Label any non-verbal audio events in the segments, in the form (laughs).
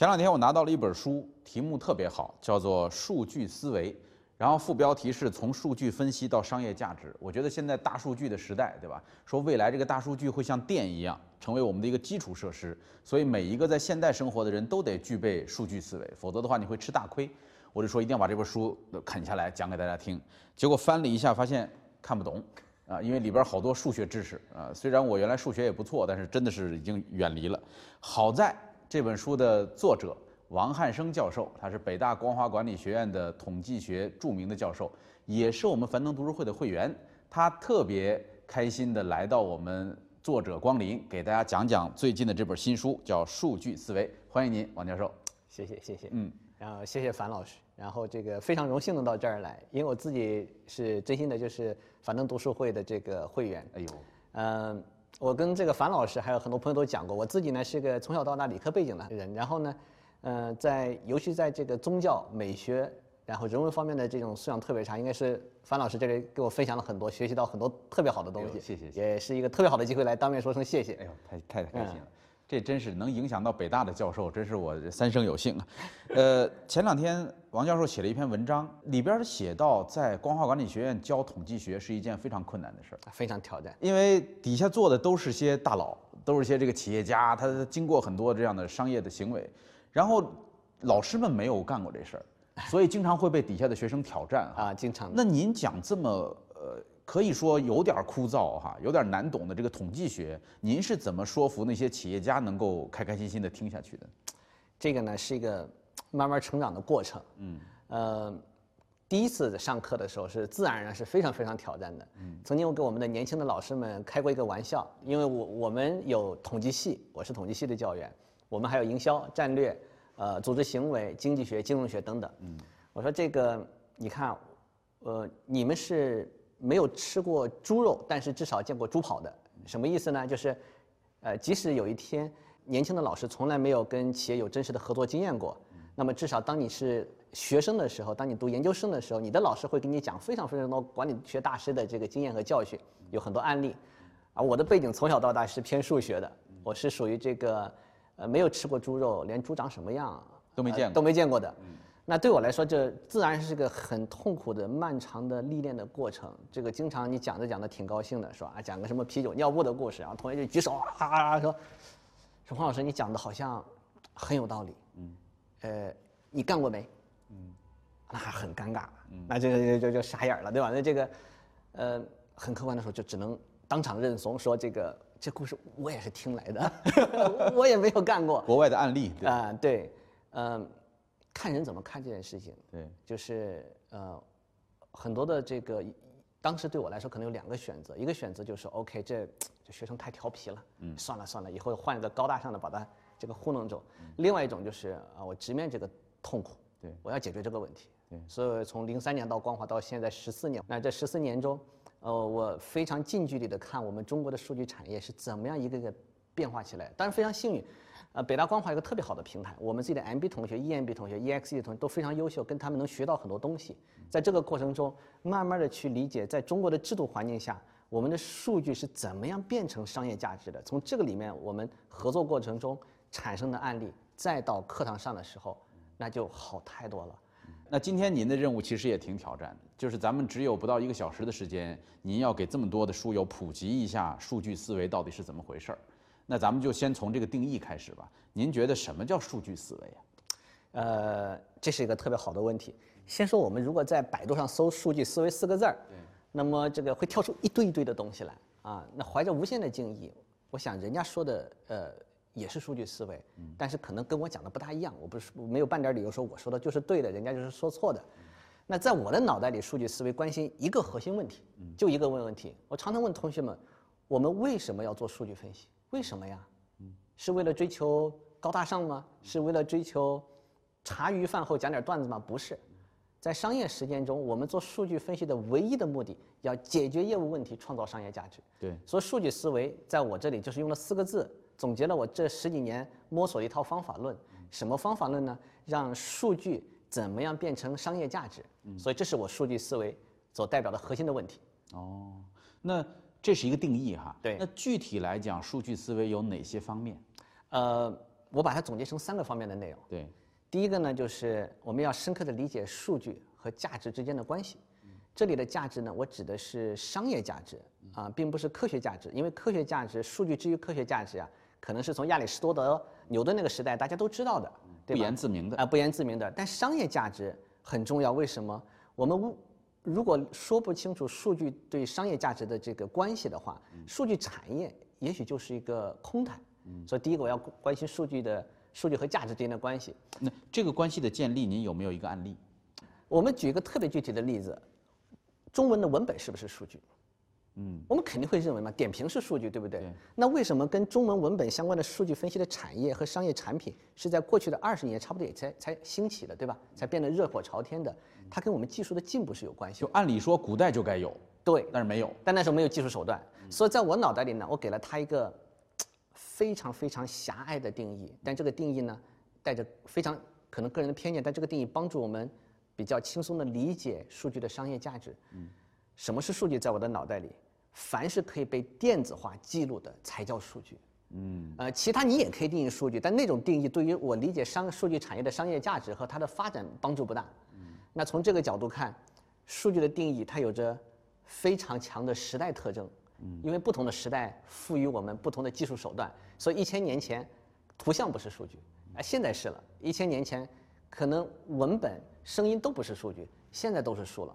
前两天我拿到了一本书，题目特别好，叫做《数据思维》，然后副标题是从数据分析到商业价值。我觉得现在大数据的时代，对吧？说未来这个大数据会像电一样，成为我们的一个基础设施，所以每一个在现代生活的人都得具备数据思维，否则的话你会吃大亏。我就说一定要把这本书啃下来讲给大家听。结果翻了一下，发现看不懂。啊，因为里边好多数学知识啊，虽然我原来数学也不错，但是真的是已经远离了。好在这本书的作者王汉生教授，他是北大光华管理学院的统计学著名的教授，也是我们樊登读书会的会员。他特别开心的来到我们作者光临，给大家讲讲最近的这本新书，叫《数据思维》。欢迎您，王教授。谢谢，谢谢。嗯。然后谢谢樊老师，然后这个非常荣幸能到这儿来，因为我自己是真心的，就是樊登读书会的这个会员。哎呦，嗯，我跟这个樊老师还有很多朋友都讲过，我自己呢是个从小到大理科背景的人，然后呢，呃，在尤其在这个宗教、美学，然后人文方面的这种素养特别差，应该是樊老师这里给我分享了很多，学习到很多特别好的东西。谢谢，也是一个特别好的机会来当面说声谢谢。哎呦，太太开心了。这真是能影响到北大的教授，真是我三生有幸啊！呃，前两天王教授写了一篇文章，里边写到，在光华管理学院教统计学是一件非常困难的事儿，非常挑战，因为底下坐的都是些大佬，都是些这个企业家，他经过很多这样的商业的行为，然后老师们没有干过这事儿，所以经常会被底下的学生挑战啊，经常。那您讲这么呃？可以说有点枯燥哈，有点难懂的这个统计学，您是怎么说服那些企业家能够开开心心的听下去的？这个呢是一个慢慢成长的过程。嗯，呃，第一次上课的时候是自然而然是非常非常挑战的。嗯，曾经我给我们的年轻的老师们开过一个玩笑，因为我我们有统计系，我是统计系的教员，我们还有营销、战略、呃，组织行为、经济学、金融学等等。嗯，我说这个你看，呃，你们是。没有吃过猪肉，但是至少见过猪跑的，什么意思呢？就是，呃，即使有一天年轻的老师从来没有跟企业有真实的合作经验过，那么至少当你是学生的时候，当你读研究生的时候，你的老师会给你讲非常非常多管理学大师的这个经验和教训，有很多案例。而我的背景从小到大是偏数学的，我是属于这个，呃，没有吃过猪肉，连猪长什么样都没见过，都没见过的。那对我来说，这自然是个很痛苦的、漫长的历练的过程。这个经常你讲着讲着挺高兴的，是吧？啊，讲个什么啤酒尿布的故事，然后同学就举手啊说：“说黄老师，你讲的好像很有道理。”嗯，呃，你干过没？嗯，那还很尴尬，那这个就就傻眼了，对吧？那这个，呃，很客观的说，就只能当场认怂，说这个这故事我也是听来的，(laughs) 我也没有干过。国外的案例啊，对，嗯。看人怎么看这件事情，对，就是呃，很多的这个，当时对我来说可能有两个选择，一个选择就是 OK，这这学生太调皮了，嗯，算了算了，以后换一个高大上的把他这个糊弄走。另外一种就是啊，我直面这个痛苦，对，我要解决这个问题。对，所以从零三年到光华到现在十四年，那这十四年中，呃，我非常近距离的看我们中国的数据产业是怎么样一个个变化起来，当然非常幸运。呃，北大光华有个特别好的平台，我们自己的 MB 同学、EMB 同学、EXE 的同学都非常优秀，跟他们能学到很多东西。在这个过程中，慢慢的去理解，在中国的制度环境下，我们的数据是怎么样变成商业价值的。从这个里面，我们合作过程中产生的案例，再到课堂上的时候，那就好太多了。那今天您的任务其实也挺挑战的，就是咱们只有不到一个小时的时间，您要给这么多的书友普及一下数据思维到底是怎么回事儿。那咱们就先从这个定义开始吧。您觉得什么叫数据思维啊？呃，这是一个特别好的问题。先说我们如果在百度上搜“数据思维”四个字儿，那么这个会跳出一堆一堆的东西来啊。那怀着无限的敬意，我想人家说的呃也是数据思维，但是可能跟我讲的不大一样。我不是没有半点理由说我说的就是对的，人家就是说错的。那在我的脑袋里，数据思维关心一个核心问题，就一个问问题。我常常问同学们：我们为什么要做数据分析？为什么呀？嗯，是为了追求高大上吗？是为了追求茶余饭后讲点段子吗？不是，在商业实践中，我们做数据分析的唯一的目的，要解决业务问题，创造商业价值。对，所以数据思维在我这里就是用了四个字，总结了我这十几年摸索的一套方法论。什么方法论呢？让数据怎么样变成商业价值？嗯，所以这是我数据思维所代表的核心的问题。哦，那。这是一个定义哈，对。那具体来讲，数据思维有哪些方面？呃，我把它总结成三个方面的内容。对，第一个呢，就是我们要深刻的理解数据和价值之间的关系。这里的价值呢，我指的是商业价值啊，并不是科学价值，因为科学价值，数据之于科学价值啊，可能是从亚里士多德、牛顿那个时代大家都知道的，对不言自明的啊，不言自明的。但商业价值很重要，为什么？我们如果说不清楚数据对商业价值的这个关系的话，数据产业也许就是一个空谈。所以第一个我要关心数据的数据和价值之间的关系。那这个关系的建立，您有没有一个案例？我们举一个特别具体的例子。中文的文本是不是数据？嗯，我们肯定会认为嘛，点评是数据，对不对？那为什么跟中文文本相关的数据分析的产业和商业产品是在过去的二十年差不多也才才兴起的，对吧？才变得热火朝天的，它跟我们技术的进步是有关系。就按理说古代就该有，对，但是没有，但那时候没有技术手段，所以在我脑袋里呢，我给了它一个非常非常狭隘的定义，但这个定义呢，带着非常可能个人的偏见，但这个定义帮助我们。比较轻松的理解数据的商业价值。嗯，什么是数据？在我的脑袋里，凡是可以被电子化记录的才叫数据。嗯，呃，其他你也可以定义数据，但那种定义对于我理解商数据产业的商业价值和它的发展帮助不大。嗯，那从这个角度看，数据的定义它有着非常强的时代特征。嗯，因为不同的时代赋予我们不同的技术手段，所以一千年前，图像不是数据，啊，现在是了。一千年前，可能文本。声音都不是数据，现在都是数了。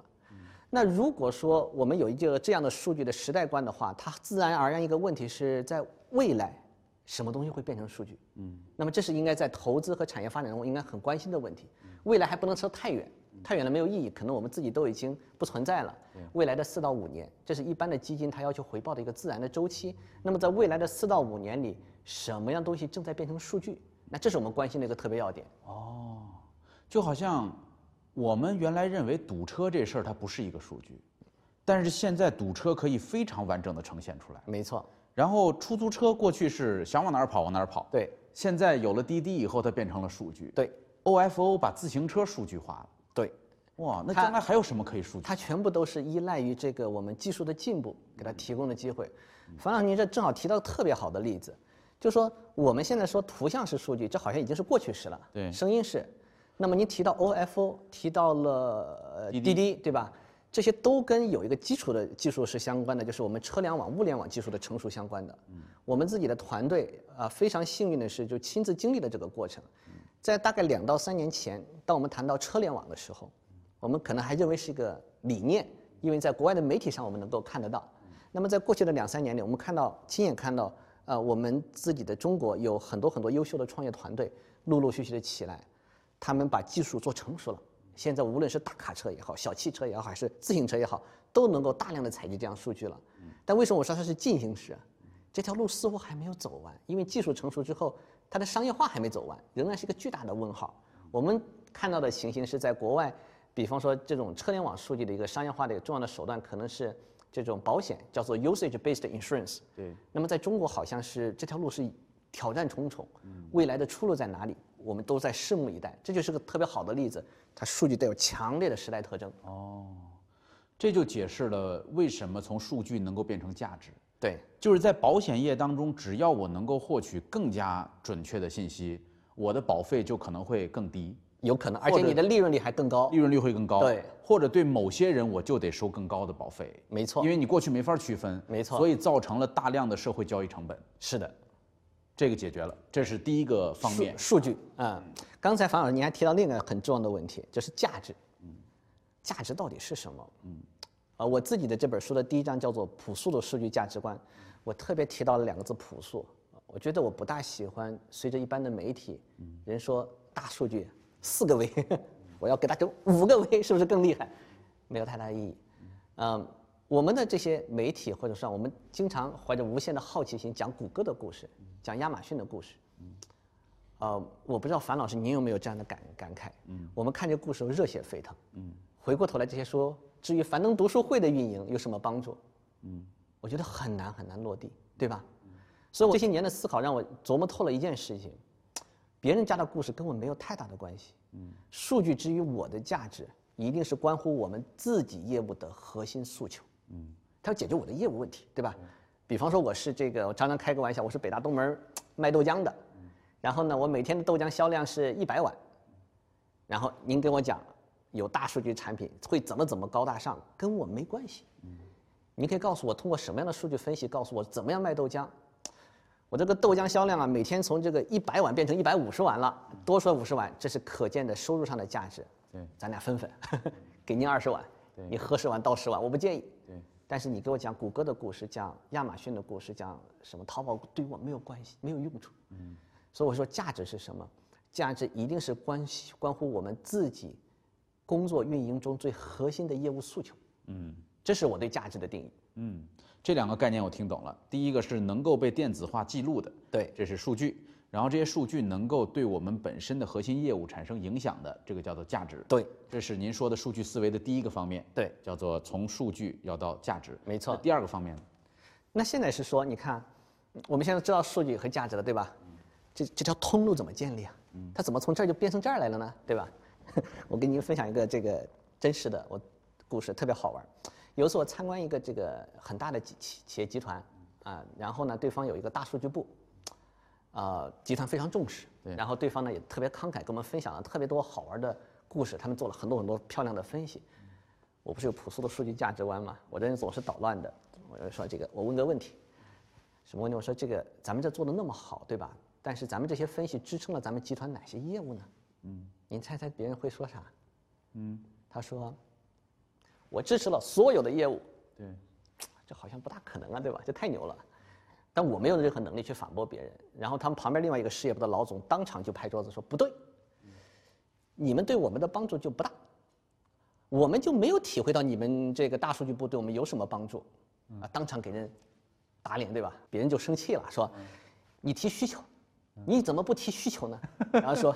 那如果说我们有一个这样的数据的时代观的话，它自然而然一个问题是在未来，什么东西会变成数据？嗯，那么这是应该在投资和产业发展中应该很关心的问题。未来还不能说太远，太远了没有意义，可能我们自己都已经不存在了。未来的四到五年，这是一般的基金它要求回报的一个自然的周期。那么在未来的四到五年里，什么样东西正在变成数据？那这是我们关心的一个特别要点。哦，就好像。我们原来认为堵车这事儿它不是一个数据，但是现在堵车可以非常完整的呈现出来。没错。然后出租车过去是想往哪儿跑往哪儿跑。对。现在有了滴滴以后，它变成了数据。对。OFO 把自行车数据化了。对。哇，那将来还有什么可以数据？它全部都是依赖于这个我们技术的进步给它提供的机会。樊老师，您这正好提到特别好的例子，就说我们现在说图像是数据，这好像已经是过去式了。对。声音是。那么您提到 OFO，提到了滴滴，对吧？这些都跟有一个基础的技术是相关的，就是我们车联网、物联网技术的成熟相关的。我们自己的团队啊，非常幸运的是，就亲自经历了这个过程。在大概两到三年前，当我们谈到车联网的时候，我们可能还认为是一个理念，因为在国外的媒体上我们能够看得到。那么在过去的两三年里，我们看到亲眼看到，呃，我们自己的中国有很多很多优秀的创业团队陆陆续续的起来。他们把技术做成熟了，现在无论是大卡车也好，小汽车也好，还是自行车也好，都能够大量的采集这样数据了。但为什么我说它是进行时？这条路似乎还没有走完，因为技术成熟之后，它的商业化还没走完，仍然是一个巨大的问号。我们看到的情形是在国外，比方说这种车联网数据的一个商业化的一个重要的手段，可能是这种保险，叫做 usage-based insurance。对。那么在中国好像是这条路是挑战重重，未来的出路在哪里？我们都在拭目以待，这就是个特别好的例子。它数据带有强烈的时代特征。哦，这就解释了为什么从数据能够变成价值。对，就是在保险业当中，只要我能够获取更加准确的信息，我的保费就可能会更低，有可能，而且你的利润率还更高，利润率会更高。对，或者对某些人我就得收更高的保费。没错，因为你过去没法区分。没错，所以造成了大量的社会交易成本。是的。这个解决了，这是第一个方面。数据，嗯，刚才樊老师您还提到另一个很重要的问题，就是价值。嗯，价值到底是什么？嗯，呃，我自己的这本书的第一章叫做《朴素的数据价值观》，我特别提到了两个字“朴素”。我觉得我不大喜欢随着一般的媒体，人说大数据四个维，(laughs) 我要给它整五个维，是不是更厉害？没有太大意义。嗯。我们的这些媒体，或者说我们经常怀着无限的好奇心讲谷歌的故事，讲亚马逊的故事。呃，我不知道樊老师您有没有这样的感感慨？嗯，我们看这故事热血沸腾。嗯，回过头来这些说，至于樊登读书会的运营有什么帮助？嗯，我觉得很难很难落地，对吧？所以我这些年的思考让我琢磨透了一件事情：别人家的故事跟我没有太大的关系。嗯，数据之于我的价值，一定是关乎我们自己业务的核心诉求。嗯，他要解决我的业务问题，对吧？比方说我是这个，我常常开个玩笑，我是北大东门卖豆浆的，然后呢，我每天的豆浆销量是一百碗，然后您跟我讲有大数据产品会怎么怎么高大上，跟我没关系。您可以告诉我通过什么样的数据分析，告诉我怎么样卖豆浆。我这个豆浆销量啊，每天从这个一百碗变成一百五十碗了，多出来五十碗，这是可见的收入上的价值。对，咱俩分分，(laughs) 给您二十碗，你喝十碗倒十碗，我不介意。对，但是你给我讲谷歌的故事，讲亚马逊的故事，讲什么淘宝，对我没有关系，没有用处。嗯，所以我说价值是什么？价值一定是关系关乎我们自己工作运营中最核心的业务诉求。嗯，这是我对价值的定义。嗯，这两个概念我听懂了。第一个是能够被电子化记录的，对，这是数据。然后这些数据能够对我们本身的核心业务产生影响的，这个叫做价值。对，这是您说的数据思维的第一个方面。对，叫做从数据要到价值。没错。第二个方面？那现在是说，你看，我们现在知道数据和价值了，对吧？这这条通路怎么建立啊？它怎么从这儿就变成这儿来了呢？对吧？(laughs) 我跟您分享一个这个真实的我故事，特别好玩。有一次我参观一个这个很大的企企业集团啊，然后呢，对方有一个大数据部，呃，集团非常重视，然后对方呢也特别慷慨，跟我们分享了特别多好玩的故事，他们做了很多很多漂亮的分析。我不是有朴素的数据价值观吗？我这人总是捣乱的。我就说这个，我问个问题，什么问题？我说这个咱们这做的那么好，对吧？但是咱们这些分析支撑了咱们集团哪些业务呢？嗯，您猜猜别人会说啥？嗯，他说。我支持了所有的业务，对，(tsk) 这好像不大可能啊，对吧？这太牛了，但我没有任何能力去反驳别人。然后他们旁边另外一个事业部的老总当场就拍桌子说：“不对，你们对我们的帮助就不大，我们就没有体会到你们这个大数据部对我们有什么帮助。”啊，当场给人打脸，对吧？别人就生气了，说：“你提需求，你怎么不提需求呢？”然后说：“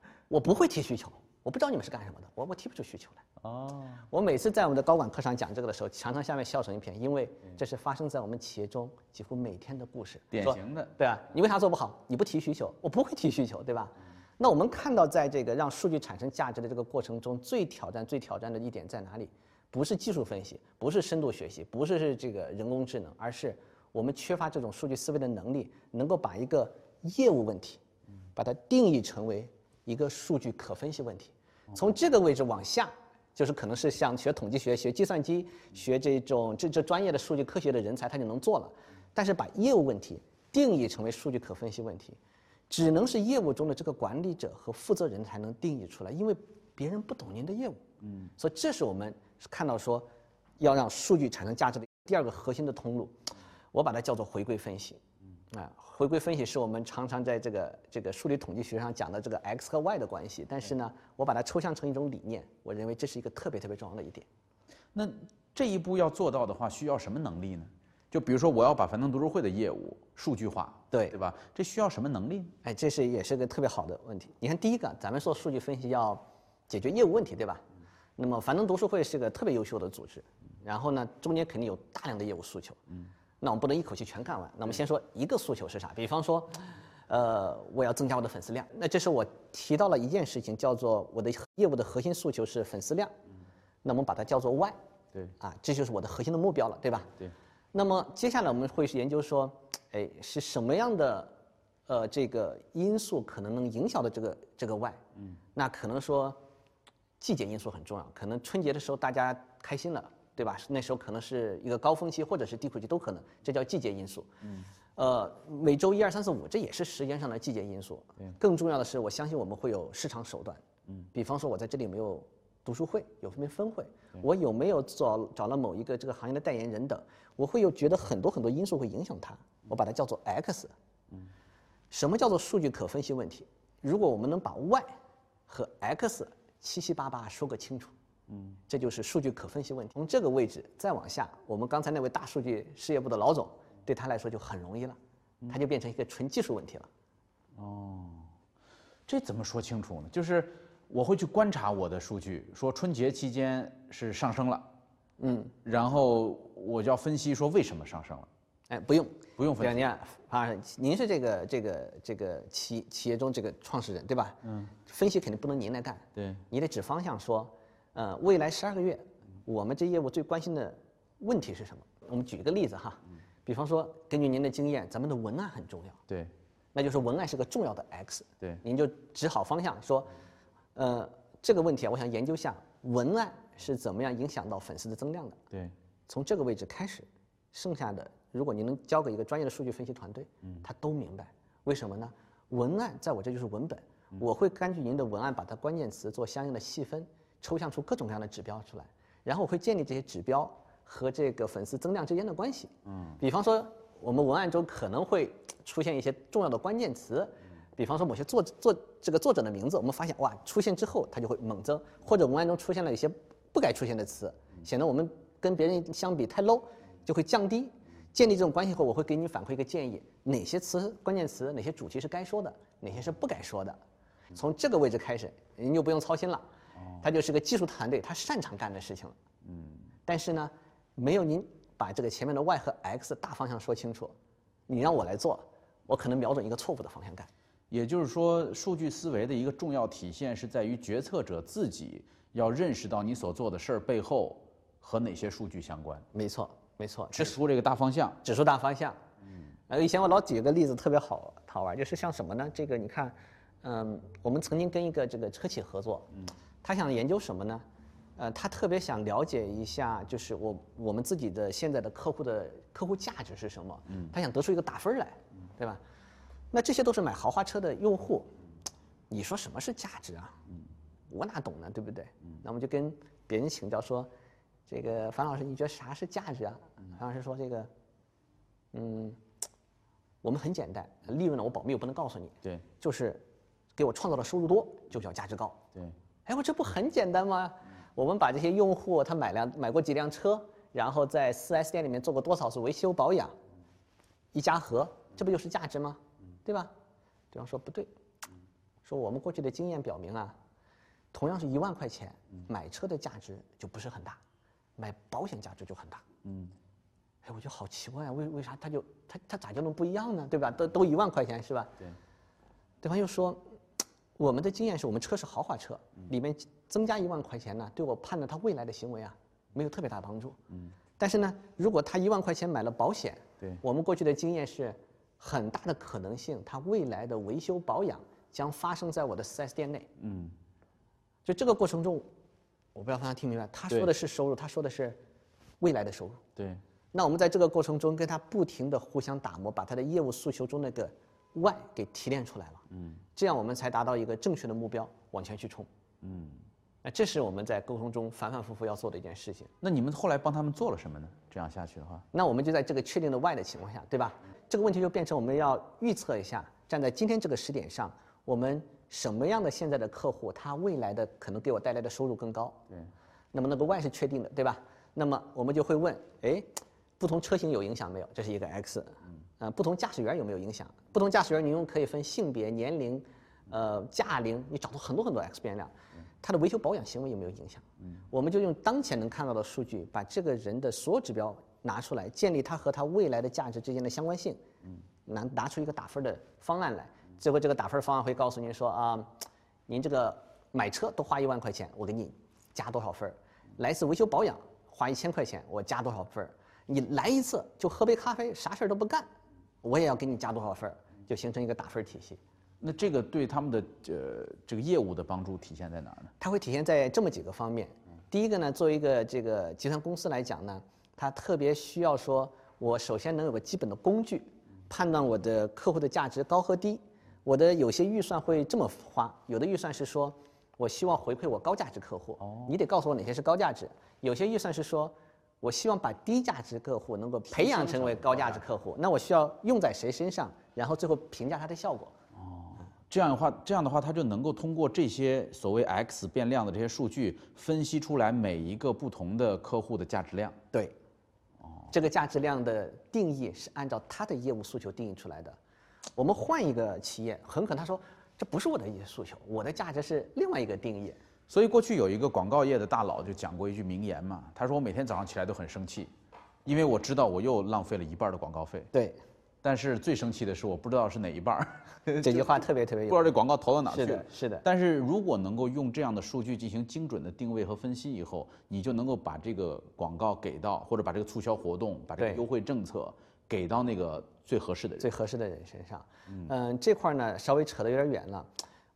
(laughs) 我不会提需求。”我不知道你们是干什么的，我我提不出需求来。哦，我每次在我们的高管课上讲这个的时候，常常下面笑成一片，因为这是发生在我们企业中几乎每天的故事。典型的，对啊，你为啥做不好？你不提需求，我不会提需求，对吧？那我们看到，在这个让数据产生价值的这个过程中，最挑战、最挑战的一点在哪里？不是技术分析，不是深度学习，不是是这个人工智能，而是我们缺乏这种数据思维的能力，能够把一个业务问题，把它定义成为一个数据可分析问题。从这个位置往下，就是可能是像学统计学、学计算机、学这种这这专业的数据科学的人才，他就能做了。但是把业务问题定义成为数据可分析问题，只能是业务中的这个管理者和负责人才能定义出来，因为别人不懂您的业务。嗯，所以这是我们看到说，要让数据产生价值的第二个核心的通路，我把它叫做回归分析。嗯，啊。回归分析是我们常常在这个这个数理统计学上讲的这个 x 和 y 的关系，但是呢，我把它抽象成一种理念，我认为这是一个特别特别重要的一点。那这一步要做到的话，需要什么能力呢？就比如说，我要把樊登读书会的业务数据化，对对吧？这需要什么能力？哎，这是也是个特别好的问题。你看，第一个，咱们做数据分析要解决业务问题，对吧？那么樊登读书会是个特别优秀的组织，然后呢，中间肯定有大量的业务诉求。嗯。那我们不能一口气全干完。那我们先说一个诉求是啥？比方说，呃，我要增加我的粉丝量。那这是我提到了一件事情，叫做我的业务的核心诉求是粉丝量。那我们把它叫做 Y。对。啊，这就是我的核心的目标了，对吧？对。那么接下来我们会去研究说，哎，是什么样的呃这个因素可能能影响到这个这个 Y？嗯。那可能说季节因素很重要，可能春节的时候大家开心了。对吧？那时候可能是一个高峰期，或者是低谷期都可能，这叫季节因素。嗯，呃，每周一二三四五，这也是时间上的季节因素。更重要的是，我相信我们会有市场手段。嗯，比方说，我在这里没有读书会，有没有分会，我有没有找找了某一个这个行业的代言人等，我会有觉得很多很多因素会影响它，我把它叫做 X。嗯，什么叫做数据可分析问题？如果我们能把 Y 和 X 七七八八说个清楚。嗯，这就是数据可分析问题。从这个位置再往下，我们刚才那位大数据事业部的老总，对他来说就很容易了，他就变成一个纯技术问题了。哦，这怎么说清楚呢？就是我会去观察我的数据，说春节期间是上升了，嗯，然后我就要分析说为什么上升了。哎，不用，不用分析。您啊，啊，您是这个这个这个企企业中这个创始人对吧？嗯，分析肯定不能您来干，对，你得指方向说。呃，未来十二个月，我们这业务最关心的问题是什么？我们举一个例子哈，比方说，根据您的经验，咱们的文案很重要。对。那就是文案是个重要的 X。对，您就指好方向说，呃，这个问题啊，我想研究下文案是怎么样影响到粉丝的增量的。对，从这个位置开始，剩下的如果您能交给一个专业的数据分析团队，嗯，他都明白。为什么呢？文案在我这就是文本，我会根据您的文案把它关键词做相应的细分，抽象出各种各样的指标出来，然后我会建立这些指标和这个粉丝增量之间的关系。嗯，比方说我们文案中可能会出现一些重要的关键词，比方说某些作作这个作者的名字，我们发现哇出现之后它就会猛增，或者文案中出现了一些不该出现的词，显得我们跟别人相比太 low，就会降低。建立这种关系后，我会给你反馈一个建议：哪些词、关键词、哪些主题是该说的，哪些是不该说的。从这个位置开始，您就不用操心了。他就是个技术团队，他擅长干的事情了。嗯。但是呢，没有您把这个前面的 Y 和 X 大方向说清楚，你让我来做，我可能瞄准一个错误的方向干。也就是说，数据思维的一个重要体现是在于决策者自己要认识到你所做的事儿背后和哪些数据相关。没错。没错，指出这个大方向，指出大方向。嗯，呃，以前我老举个例子特别好好玩，就是像什么呢？这个你看，嗯，我们曾经跟一个这个车企合作，嗯，他想研究什么呢？呃，他特别想了解一下，就是我我们自己的现在的客户的客户价值是什么？嗯，他想得出一个打分来，对吧？那这些都是买豪华车的用户，你说什么是价值啊？嗯，我哪懂呢？对不对？嗯，那我们就跟别人请教说。这个樊老师，你觉得啥是价值啊？樊老师说：“这个，嗯，我们很简单，利润呢我保密，我不能告诉你。对，就是给我创造的收入多，就叫价值高。对，哎，我这不很简单吗？我们把这些用户他买辆买过几辆车，然后在 4S 店里面做过多少次维修保养，一加和，这不就是价值吗？对吧？对方说不对，说我们过去的经验表明啊，同样是一万块钱买车的价值就不是很大。”买保险价值就很大，嗯，哎，我觉得好奇怪啊，为为啥他就他他咋就能不一样呢？对吧？都都一万块钱是吧？对。对方又说，我们的经验是我们车是豪华车，里面增加一万块钱呢，对我判断他未来的行为啊，没有特别大帮助。嗯。但是呢，如果他一万块钱买了保险，对，我们过去的经验是，很大的可能性，他未来的维修保养将发生在我的 4S 店内。嗯。就这个过程中。我不知道大家听明白，他说的是收入，他说的是未来的收入。对。那我们在这个过程中跟他不停的互相打磨，把他的业务诉求中那个 Y 给提炼出来了。嗯。这样我们才达到一个正确的目标，往前去冲。嗯。那这是我们在沟通中反反复复要做的一件事情。那你们后来帮他们做了什么呢？这样下去的话，那我们就在这个确定的 Y 的情况下，对吧？这个问题就变成我们要预测一下，站在今天这个时点上，我们。什么样的现在的客户，他未来的可能给我带来的收入更高？对。那么那个 Y 是确定的，对吧？那么我们就会问：哎，不同车型有影响没有？这是一个 X。嗯。呃，不同驾驶员有没有影响？不同驾驶员，你用可以分性别、年龄、呃驾龄，你找到很多很多 X 变量。它的维修保养行为有没有影响？嗯。我们就用当前能看到的数据，把这个人的所有指标拿出来，建立他和他未来的价值之间的相关性。嗯。拿拿出一个打分的方案来。最后这个打分方案会告诉您说啊，您这个买车都花一万块钱，我给你加多少分儿？来一次维修保养花一千块钱，我加多少分儿？你来一次就喝杯咖啡，啥事儿都不干，我也要给你加多少分儿？就形成一个打分体系。那这个对他们的呃这个业务的帮助体现在哪儿呢？它会体现在这么几个方面。第一个呢，作为一个这个集团公司来讲呢，它特别需要说，我首先能有个基本的工具，判断我的客户的价值高和低。我的有些预算会这么花，有的预算是说，我希望回馈我高价值客户，你得告诉我哪些是高价值。有些预算是说，我希望把低价值客户能够培养成为高价值客户，那我需要用在谁身上，然后最后评价它的效果。哦，这样的话，这样的话，他就能够通过这些所谓 X 变量的这些数据，分析出来每一个不同的客户的价值量。对，哦，这个价值量的定义是按照他的业务诉求定义出来的。我们换一个企业，很可能他说这不是我的一些诉求，我的价值是另外一个定义。所以过去有一个广告业的大佬就讲过一句名言嘛，他说我每天早上起来都很生气，因为我知道我又浪费了一半的广告费。对。但是最生气的是我不知道是哪一半儿。(laughs) 这句话特别特别有。不知道这广告投到哪去了。是的，是的。但是如果能够用这样的数据进行精准的定位和分析以后，你就能够把这个广告给到，或者把这个促销活动、把这个优惠政策给到那个。最合适的人。最合适的人身上。嗯，这块儿呢稍微扯得有点远了。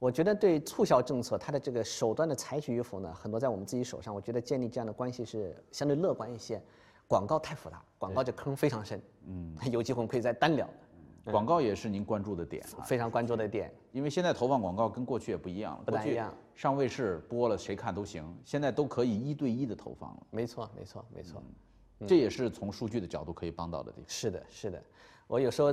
我觉得对促销政策它的这个手段的采取与否呢，很多在我们自己手上。我觉得建立这样的关系是相对乐观一些。广告太复杂，广告这坑非常深。嗯，(laughs) 有机会我们可以再单聊。广告也是您关注的点，非常关注的点。因为现在投放广告跟过去也不一样了，不太一样。上卫视播了谁看都行，现在都可以一对一的投放了。没错，没错，没错。这也是从数据的角度可以帮到的地方。是的，是的。我有时候，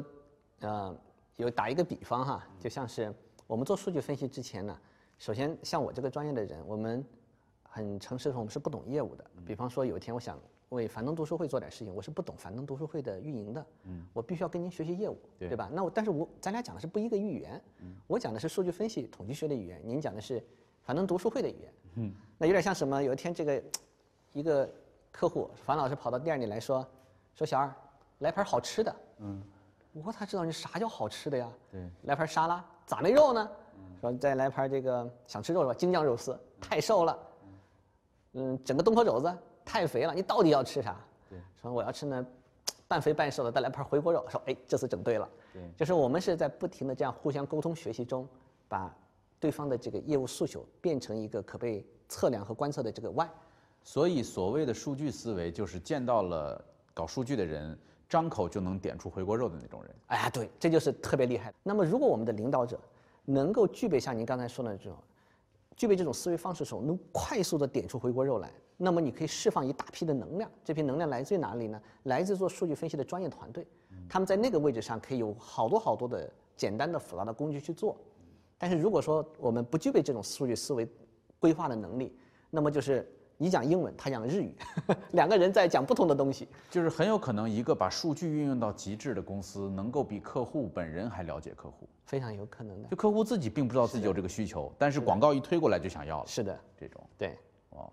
呃，有打一个比方哈，就像是我们做数据分析之前呢，首先像我这个专业的人，我们很诚实的说，我们是不懂业务的。比方说，有一天我想。为樊登读书会做点事情，我是不懂樊登读书会的运营的，嗯，我必须要跟您学习业务，对吧？那我但是我咱俩讲的是不一个语言，嗯，我讲的是数据分析、统计学的语言，您讲的是樊登读书会的语言，嗯，那有点像什么？有一天这个一个客户樊老师跑到店里来说，说小二来盘好吃的，嗯，我才知道你啥叫好吃的呀，对，来盘沙拉，咋没肉呢？说再来盘这个想吃肉是吧？京酱肉丝太瘦了，嗯，整个东坡肘子。太肥了，你到底要吃啥？对，说我要吃呢，半肥半瘦的，再来盘回锅肉。说，哎，这次整对了。对，就是我们是在不停的这样互相沟通学习中，把对方的这个业务诉求变成一个可被测量和观测的这个 Y。所以，所谓的数据思维，就是见到了搞数据的人，张口就能点出回锅肉的那种人。哎呀，对，这就是特别厉害。那么，如果我们的领导者能够具备像您刚才说的这种，具备这种思维方式的时候，能快速的点出回锅肉来。那么你可以释放一大批的能量，这批能量来自于哪里呢？来自做数据分析的专业团队，他们在那个位置上可以有好多好多的简单的复杂的工具去做。但是如果说我们不具备这种数据思维规划的能力，那么就是你讲英文，他讲日语，(laughs) 两个人在讲不同的东西，就是很有可能一个把数据运用到极致的公司，能够比客户本人还了解客户，非常有可能的。就客户自己并不知道自己有这个需求，但是广告一推过来就想要了。是的，这种对哦。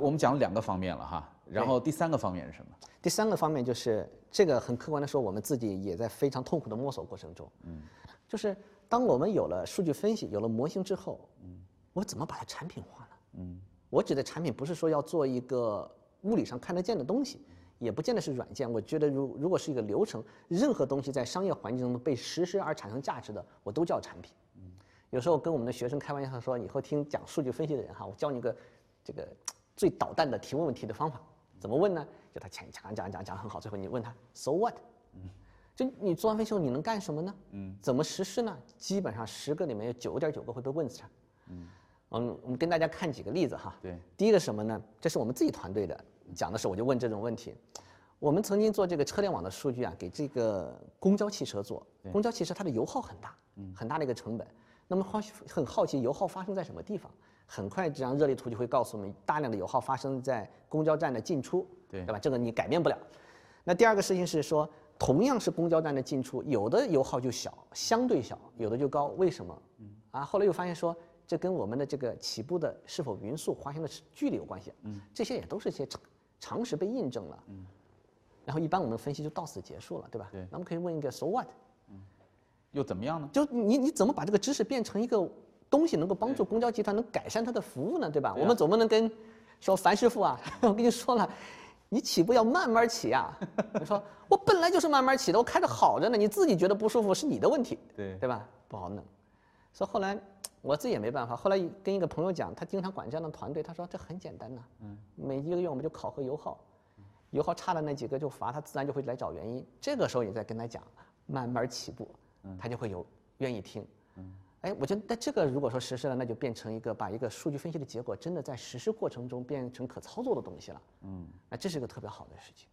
我们讲了两个方面了哈，然后第三个方面是什么？第三个方面就是这个很客观的说，我们自己也在非常痛苦的摸索过程中。嗯，就是当我们有了数据分析，有了模型之后，嗯，我怎么把它产品化呢？嗯，我指的产品不是说要做一个物理上看得见的东西，也不见得是软件。我觉得如如果是一个流程，任何东西在商业环境中被实施而产生价值的，我都叫产品。嗯，有时候跟我们的学生开玩笑说，以后听讲数据分析的人哈，我教你个这个。最捣蛋的提问问题的方法，怎么问呢？就他讲讲讲讲讲很好，最后你问他 So what？嗯，就你做完分析后你能干什么呢？嗯，怎么实施呢？基本上十个里面有九点九个会被问死。嗯，嗯，我们跟大家看几个例子哈。对，第一个什么呢？这是我们自己团队的讲的时候我就问这种问题。我们曾经做这个车联网的数据啊，给这个公交汽车做，公交汽车它的油耗很大，很大的一个成本。那么好很好奇油耗发生在什么地方？很快，这张热力图就会告诉我们，大量的油耗发生在公交站的进出，对对吧？这个你改变不了。那第二个事情是说，同样是公交站的进出，有的油耗就小，相对小，有的就高，为什么？嗯啊，后来又发现说，这跟我们的这个起步的是否匀速、滑行的距离有关系。嗯，这些也都是一些常常识被印证了。嗯，然后一般我们分析就到此结束了，对吧？对。那我们可以问一个 So what？嗯，又怎么样呢？就你你怎么把这个知识变成一个？东西能够帮助公交集团能改善它的服务呢，对吧？我们总不能跟说樊师傅啊，(laughs) 我跟你说了，你起步要慢慢起啊。(laughs) 你说我本来就是慢慢起的，我开的好着呢，你自己觉得不舒服是你的问题，对对吧？不好弄。所以后来我自己也没办法，后来跟一个朋友讲，他经常管这样的团队，他说这很简单呐，嗯，每一个月我们就考核油耗，油耗差的那几个就罚，他自然就会来找原因。这个时候你再跟他讲慢慢起步，他就会有愿意听。哎，我觉得，但这个如果说实施了，那就变成一个把一个数据分析的结果真的在实施过程中变成可操作的东西了。嗯，那这是一个特别好的事情。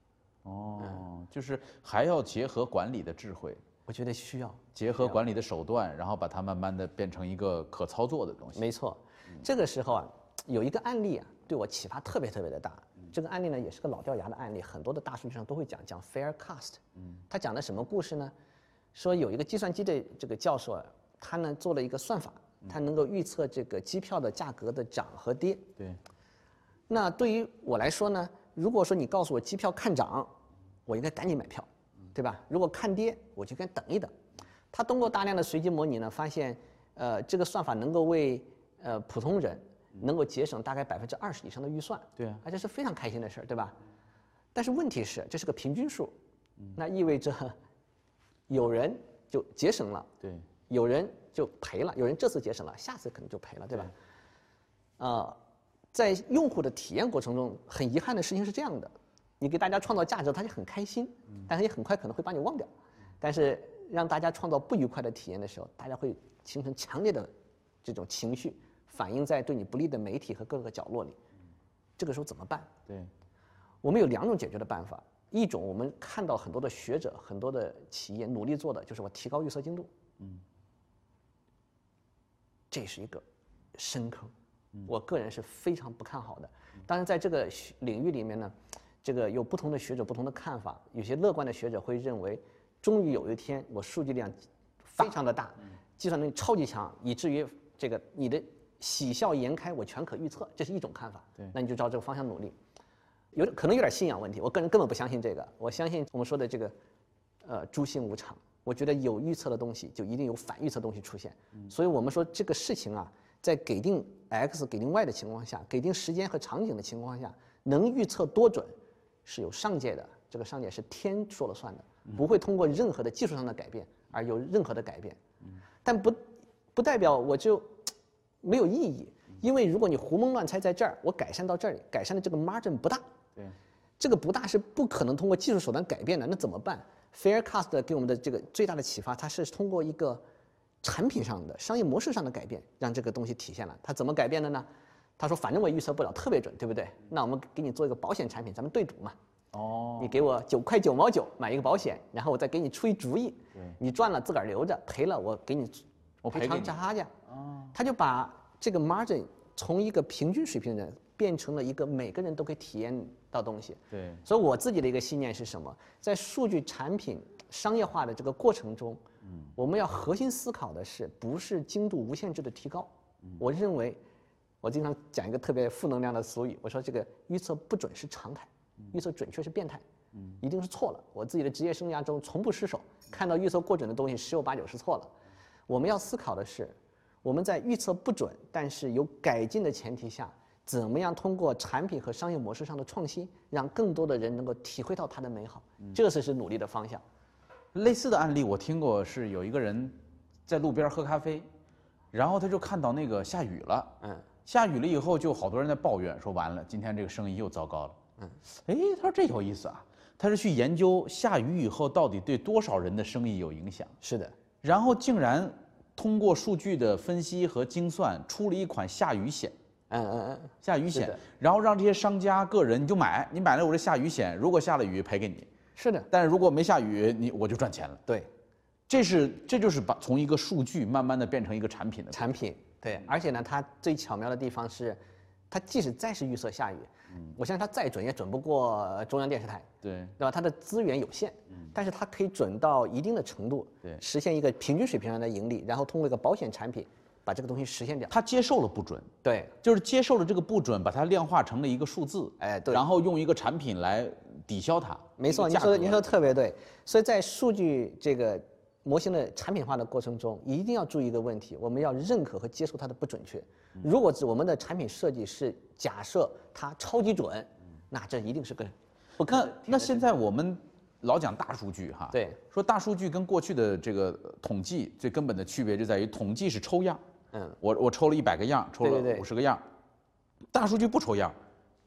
哦，就是还要结合管理的智慧，我觉得需要结合管理的手段，然后把它慢慢的变成一个可操作的东西。没错，这个时候啊，有一个案例啊，对我启发特别特别的大。这个案例呢，也是个老掉牙的案例，很多的大数据上都会讲，讲 Faircast。嗯，他讲的什么故事呢？说有一个计算机的这个教授。他呢做了一个算法，他能够预测这个机票的价格的涨和跌。对。那对于我来说呢，如果说你告诉我机票看涨，我应该赶紧买票，对吧？如果看跌，我就该等一等。他通过大量的随机模拟呢，发现，呃，这个算法能够为呃普通人能够节省大概百分之二十以上的预算。对啊。而且是非常开心的事儿，对吧？但是问题是，这是个平均数，那意味着。有人就节省了，对，有人就赔了，有人这次节省了，下次可能就赔了，对吧？呃，在用户的体验过程中，很遗憾的事情是这样的：你给大家创造价值，他就很开心，但是也很快可能会把你忘掉。但是让大家创造不愉快的体验的时候，大家会形成强烈的这种情绪，反映在对你不利的媒体和各个角落里。这个时候怎么办？对，我们有两种解决的办法。一种我们看到很多的学者、很多的企业努力做的，就是我提高预测精度。嗯，这是一个深坑，我个人是非常不看好的。当然，在这个领域里面呢，这个有不同的学者不同的看法。有些乐观的学者会认为，终于有一天我数据量非常的大，计算能力超级强，以至于这个你的喜笑颜开我全可预测，这是一种看法。对那你就照这个方向努力。有可能有点信仰问题，我个人根本不相信这个。我相信我们说的这个，呃，诸行无常。我觉得有预测的东西，就一定有反预测的东西出现。所以我们说这个事情啊，在给定 x 给定 y 的情况下，给定时间和场景的情况下，能预测多准，是有上界的。这个上界是天说了算的，不会通过任何的技术上的改变而有任何的改变。但不不代表我就没有意义，因为如果你胡蒙乱猜在这儿，我改善到这里，改善的这个 margin 不大。对，这个不大是不可能通过技术手段改变的，那怎么办？Faircast 给我们的这个最大的启发，它是通过一个产品上的商业模式上的改变，让这个东西体现了。它怎么改变的呢？他说，反正我预测不了特别准，对不对？那我们给你做一个保险产品，咱们对赌嘛。哦，你给我九块九毛九买一个保险，然后我再给你出一主意，你赚了自个儿留着，赔了我给你赔偿我赔偿你差价。他就把这个 margin 从一个平均水平的人变成了一个每个人都可以体验到东西。对，所以我自己的一个信念是什么？在数据产品商业化的这个过程中，嗯我们要核心思考的是，不是精度无限制的提高。我认为，我经常讲一个特别负能量的俗语，我说这个预测不准是常态，预测准确是变态，一定是错了。我自己的职业生涯中从不失手，看到预测过准的东西，十有八九是错了。我们要思考的是，我们在预测不准但是有改进的前提下，怎么样通过产品和商业模式上的创新，让更多的人能够体会到它的美好，这才是努力的方向。类似的案例我听过，是有一个人在路边喝咖啡，然后他就看到那个下雨了，嗯，下雨了以后就好多人在抱怨说完了，今天这个生意又糟糕了。嗯，哎，他说这有意思啊，他是去研究下雨以后到底对多少人的生意有影响，是的，然后竟然通过数据的分析和精算出了一款下雨险。嗯嗯嗯，下雨险，然后让这些商家个人你就买，你买了我这下雨险，如果下了雨赔给你，是的，但是如果没下雨，你我就赚钱了。对，这是这就是把从一个数据慢慢的变成一个产品的。产品对，而且呢，它最巧妙的地方是，它即使再是预测下雨，我相信它再准也准不过中央电视台，对对吧？它的资源有限，嗯但是它可以准到一定的程度，对实现一个平均水平上的盈利，然后通过一个保险产品把这个东西实现掉。他接受了不准，对，就是接受了这个不准，把它量化成了一个数字，哎对然后用一个产品来抵消它。没错，一个价格您说的您说的特别对。所以在数据这个模型的产品化的过程中，一定要注意一个问题：我们要认可和接受它的不准确。如果是我们的产品设计是假设它超级准，那这一定是个不可那。那现在我们老讲大数据哈，对，说大数据跟过去的这个统计最根本的区别就在于统计是抽样，嗯，我我抽了一百个样，抽了五十个样，大数据不抽样，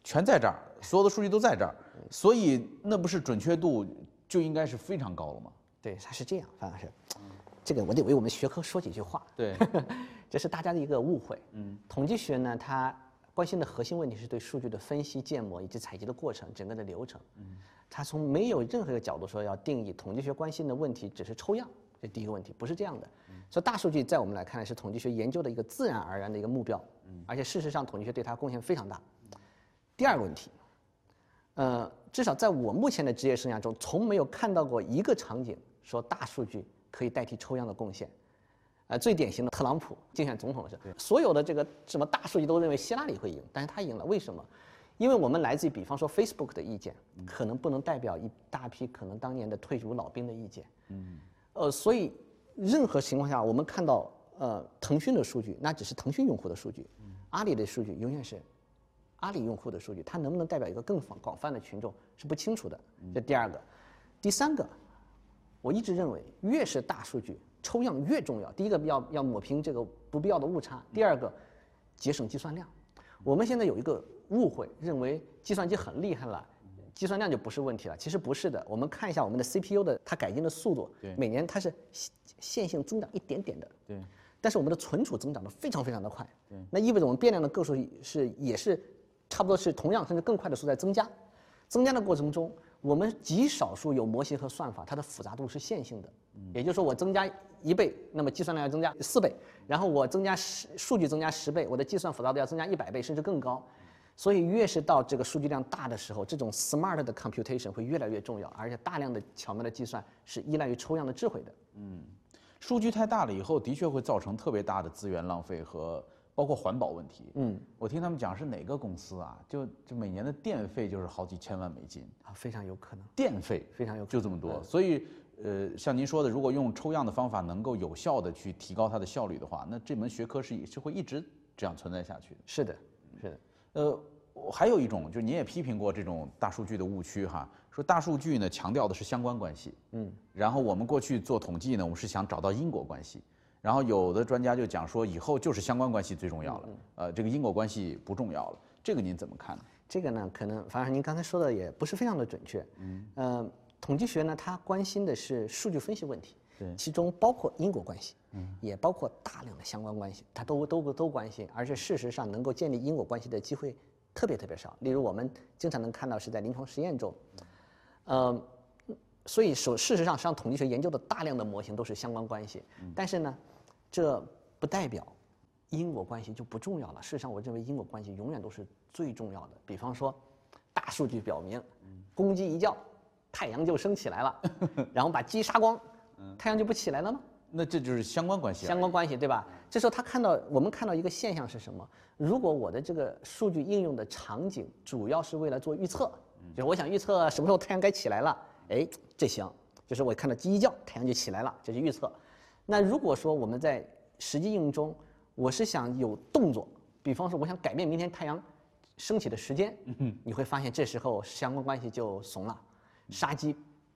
全在这儿，所有的数据都在这儿，所以那不是准确度就应该是非常高了吗？对，它是这样，范老师，这个我得为我们学科说几句话。对，(laughs) 这是大家的一个误会。嗯，统计学呢，它关心的核心问题是对数据的分析、建模以及采集的过程，整个的流程。嗯，它从没有任何一个角度说要定义统计学关心的问题只是抽样，这第一个问题不是这样的。所以大数据在我们来看来是统计学研究的一个自然而然的一个目标。嗯，而且事实上统计学对它贡献非常大。第二个问题，呃，至少在我目前的职业生涯中，从没有看到过一个场景说大数据可以代替抽样的贡献。呃，最典型的特朗普竞选总统的时候，所有的这个什么大数据都认为希拉里会赢，但是他赢了，为什么？因为我们来自于比方说 Facebook 的意见，可能不能代表一大批可能当年的退伍老兵的意见。嗯，呃，所以任何情况下，我们看到呃腾讯的数据，那只是腾讯用户的数据；阿里的数据永远是阿里用户的数据，它能不能代表一个更广广泛的群众是不清楚的。这第二个，第三个，我一直认为，越是大数据，抽样越重要。第一个要要抹平这个不必要的误差，第二个节省计算量。我们现在有一个误会，认为计算机很厉害了，计算量就不是问题了。其实不是的。我们看一下我们的 CPU 的它改进的速度，每年它是线线性增长一点点的。对。但是我们的存储增长的非常非常的快。对。那意味着我们变量的个数是也是差不多是同样甚至更快的速度在增加。增加的过程中，我们极少数有模型和算法，它的复杂度是线性的。也就是说，我增加一倍，那么计算量要增加四倍；然后我增加十数据增加十倍，我的计算复杂度要增加一百倍，甚至更高。所以，越是到这个数据量大的时候，这种 smart 的 computation 会越来越重要，而且大量的巧妙的计算是依赖于抽样的智慧的。嗯，数据太大了以后，的确会造成特别大的资源浪费和包括环保问题。嗯，我听他们讲是哪个公司啊？就就每年的电费就是好几千万美金啊，非常有可能。电费非常有可能就这么多，所以。呃，像您说的，如果用抽样的方法能够有效的去提高它的效率的话，那这门学科是是会一直这样存在下去的。是的，是的。呃，还有一种，就是您也批评过这种大数据的误区哈，说大数据呢强调的是相关关系，嗯，然后我们过去做统计呢，我们是想找到因果关系，然后有的专家就讲说以后就是相关关系最重要了，呃，这个因果关系不重要了，这个您怎么看呢？这个呢，可能反正您刚才说的也不是非常的准确，嗯，呃。统计学呢，它关心的是数据分析问题，对，其中包括因果关系，嗯，也包括大量的相关关系，它都都都关心，而且事实上能够建立因果关系的机会特别特别少。例如我们经常能看到是在临床实验中，呃，所以说事实上，实际上统计学研究的大量的模型都是相关关系，但是呢，这不代表因果关系就不重要了。事实上，我认为因果关系永远都是最重要的。比方说，大数据表明，公鸡一叫。太阳就升起来了，(laughs) 然后把鸡杀光，太阳就不起来了吗？那这就是相关关系。相关关系对吧？这时候他看到我们看到一个现象是什么？如果我的这个数据应用的场景主要是为了做预测，就是我想预测什么时候太阳该起来了，哎，这行，就是我看到鸡一叫，太阳就起来了，这是预测。那如果说我们在实际应用中，我是想有动作，比方说我想改变明天太阳升起的时间，你会发现这时候相关关系就怂了。杀鸡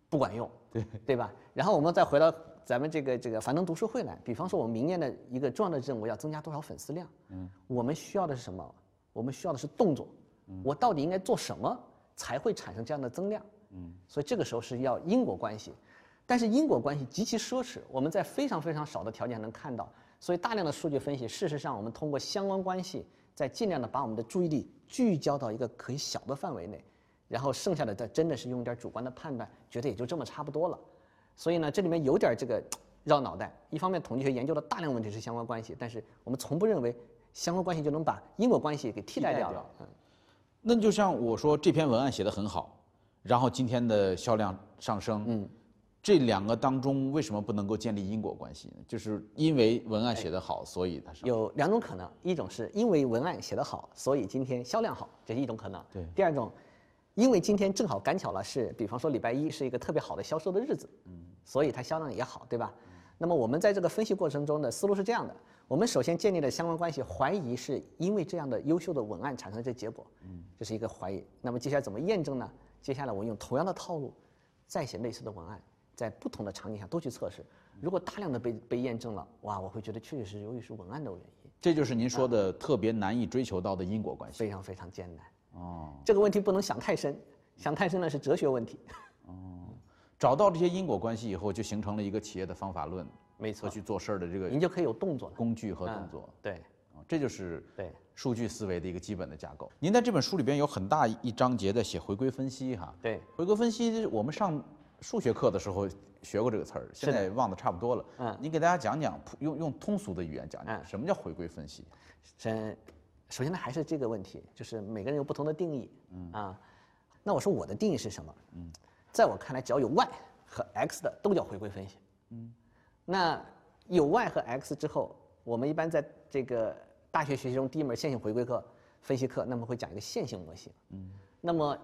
不管用，对对吧？然后我们再回到咱们这个这个樊登读书会来，比方说我们明年的一个重要的任务要增加多少粉丝量？嗯，我们需要的是什么？我们需要的是动作。我到底应该做什么才会产生这样的增量？嗯，所以这个时候是要因果关系，但是因果关系极其奢侈，我们在非常非常少的条件能看到。所以大量的数据分析，事实上我们通过相关关系，在尽量的把我们的注意力聚焦到一个可以小的范围内。然后剩下的，再真的是用点主观的判断，觉得也就这么差不多了。所以呢，这里面有点这个绕脑袋。一方面，统计学研究的大量问题是相关关系，但是我们从不认为相关关系就能把因果关系给替代掉了。嗯，那就像我说这篇文案写得很好，然后今天的销量上升，嗯，这两个当中为什么不能够建立因果关系呢？就是因为文案写得好，所以它是有两种可能，一种是因为文案写得好，所以今天销量好，这是一种可能。对，第二种。因为今天正好赶巧了，是比方说礼拜一是一个特别好的销售的日子，嗯，所以它销量也好，对吧？那么我们在这个分析过程中的思路是这样的：我们首先建立了相关关系，怀疑是因为这样的优秀的文案产生这结果，嗯，这是一个怀疑。那么接下来怎么验证呢？接下来我用同样的套路，再写类似的文案，在不同的场景下都去测试。如果大量的被被验证了，哇，我会觉得确确实实由于是文案的原因。这就是您说的特别难以追求到的因果关系，非常非常艰难。哦，这个问题不能想太深，想太深了是哲学问题。哦，找到这些因果关系以后，就形成了一个企业的方法论，没错，去做事儿的这个，您就可以有动作工具和动作。对，这就是对数据思维的一个基本的架构。您在这本书里边有很大一章节在写回归分析，哈，对，回归分析我们上数学课的时候学过这个词儿，现在忘得差不多了。嗯，您给大家讲讲，用用通俗的语言讲讲，什么叫回归分析？先。首先呢，还是这个问题，就是每个人有不同的定义，嗯啊，那我说我的定义是什么？嗯，在我看来，只要有 y 和 x 的都叫回归分析，嗯，那有 y 和 x 之后，我们一般在这个大学学习中第一门线性回归课分析课，那么会讲一个线性模型，嗯，那么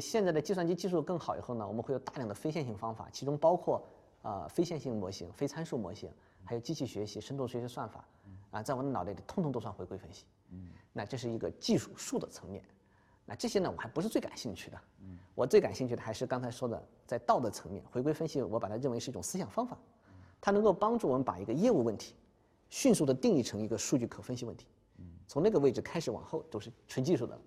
现在的计算机技术更好以后呢，我们会有大量的非线性方法，其中包括啊非线性模型、非参数模型，还有机器学习、深度学习算法，啊，在我的脑袋里通通都算回归分析。嗯那这是一个技术术的层面，那这些呢，我还不是最感兴趣的。嗯，我最感兴趣的还是刚才说的，在道德层面，回归分析，我把它认为是一种思想方法，它能够帮助我们把一个业务问题，迅速的定义成一个数据可分析问题。从那个位置开始往后都是纯技术的了。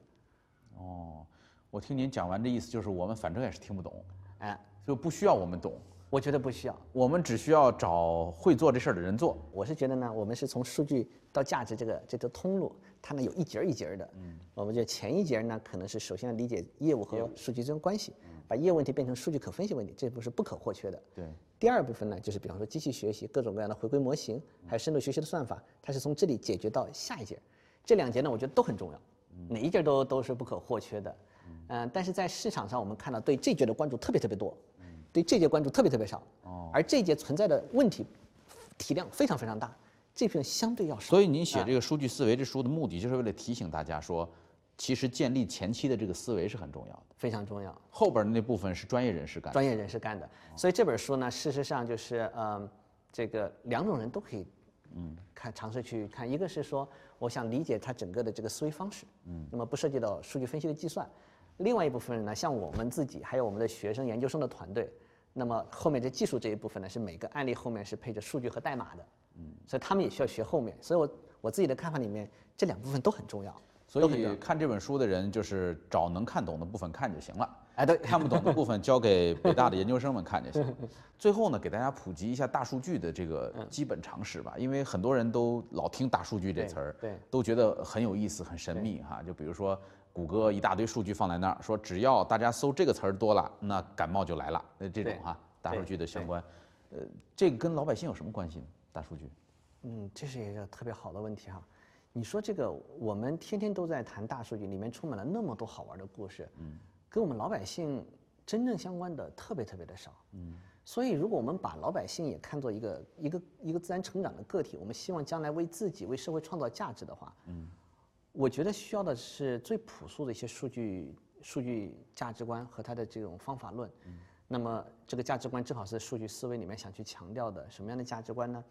哦，我听您讲完这意思就是我们反正也是听不懂，哎，就不需要我们懂，我觉得不需要。我们只需要找会做这事儿的人做。我是觉得呢，我们是从数据到价值这个这条通路，它呢有一节儿一节儿的。嗯，我们就前一节儿呢，可能是首先要理解业务和数据之间关系，把业务问题变成数据可分析问题，这不是不可或缺的。对。第二部分呢，就是比方说机器学习各种各样的回归模型，还有深度学习的算法，它是从这里解决到下一节儿。这两节呢，我觉得都很重要，哪一节都都是不可或缺的。嗯，但是在市场上，我们看到对这节的关注特别特别多，对这节关注特别特别少。哦。而这节存在的问题体量非常非常大，这片相对要少。所以您写这个《数据思维》这书的目的，就是为了提醒大家说，其实建立前期的这个思维是很重要的，非常重要。后边的那部分是专业人士干的。专业人士干的。所以这本书呢，事实上就是呃，这个两种人都可以，嗯，看尝试去看。一个是说，我想理解他整个的这个思维方式，嗯，那么不涉及到数据分析的计算。另外一部分人呢，像我们自己，还有我们的学生、研究生的团队，那么后面这技术这一部分呢，是每个案例后面是配着数据和代码的，嗯，所以他们也需要学后面。所以我我自己的看法里面，这两部分都很重要。所以看这本书的人，就是找能看懂的部分看就行了。哎，对，看不懂的部分交给北大的研究生们看就行。(laughs) 最后呢，给大家普及一下大数据的这个基本常识吧，因为很多人都老听大数据这词儿，对，都觉得很有意思、很神秘哈。就比如说。谷歌一大堆数据放在那儿，说只要大家搜这个词儿多了，那感冒就来了。那这种哈大数据的相关，呃，这个跟老百姓有什么关系呢？大数据？嗯，这是一个特别好的问题哈。你说这个，我们天天都在谈大数据，里面充满了那么多好玩的故事，嗯，跟我们老百姓真正相关的特别特别的少，嗯。所以，如果我们把老百姓也看作一个一个一个自然成长的个体，我们希望将来为自己为社会创造价值的话，嗯。我觉得需要的是最朴素的一些数据、数据价值观和它的这种方法论。嗯。那么这个价值观正好是数据思维里面想去强调的什么样的价值观呢？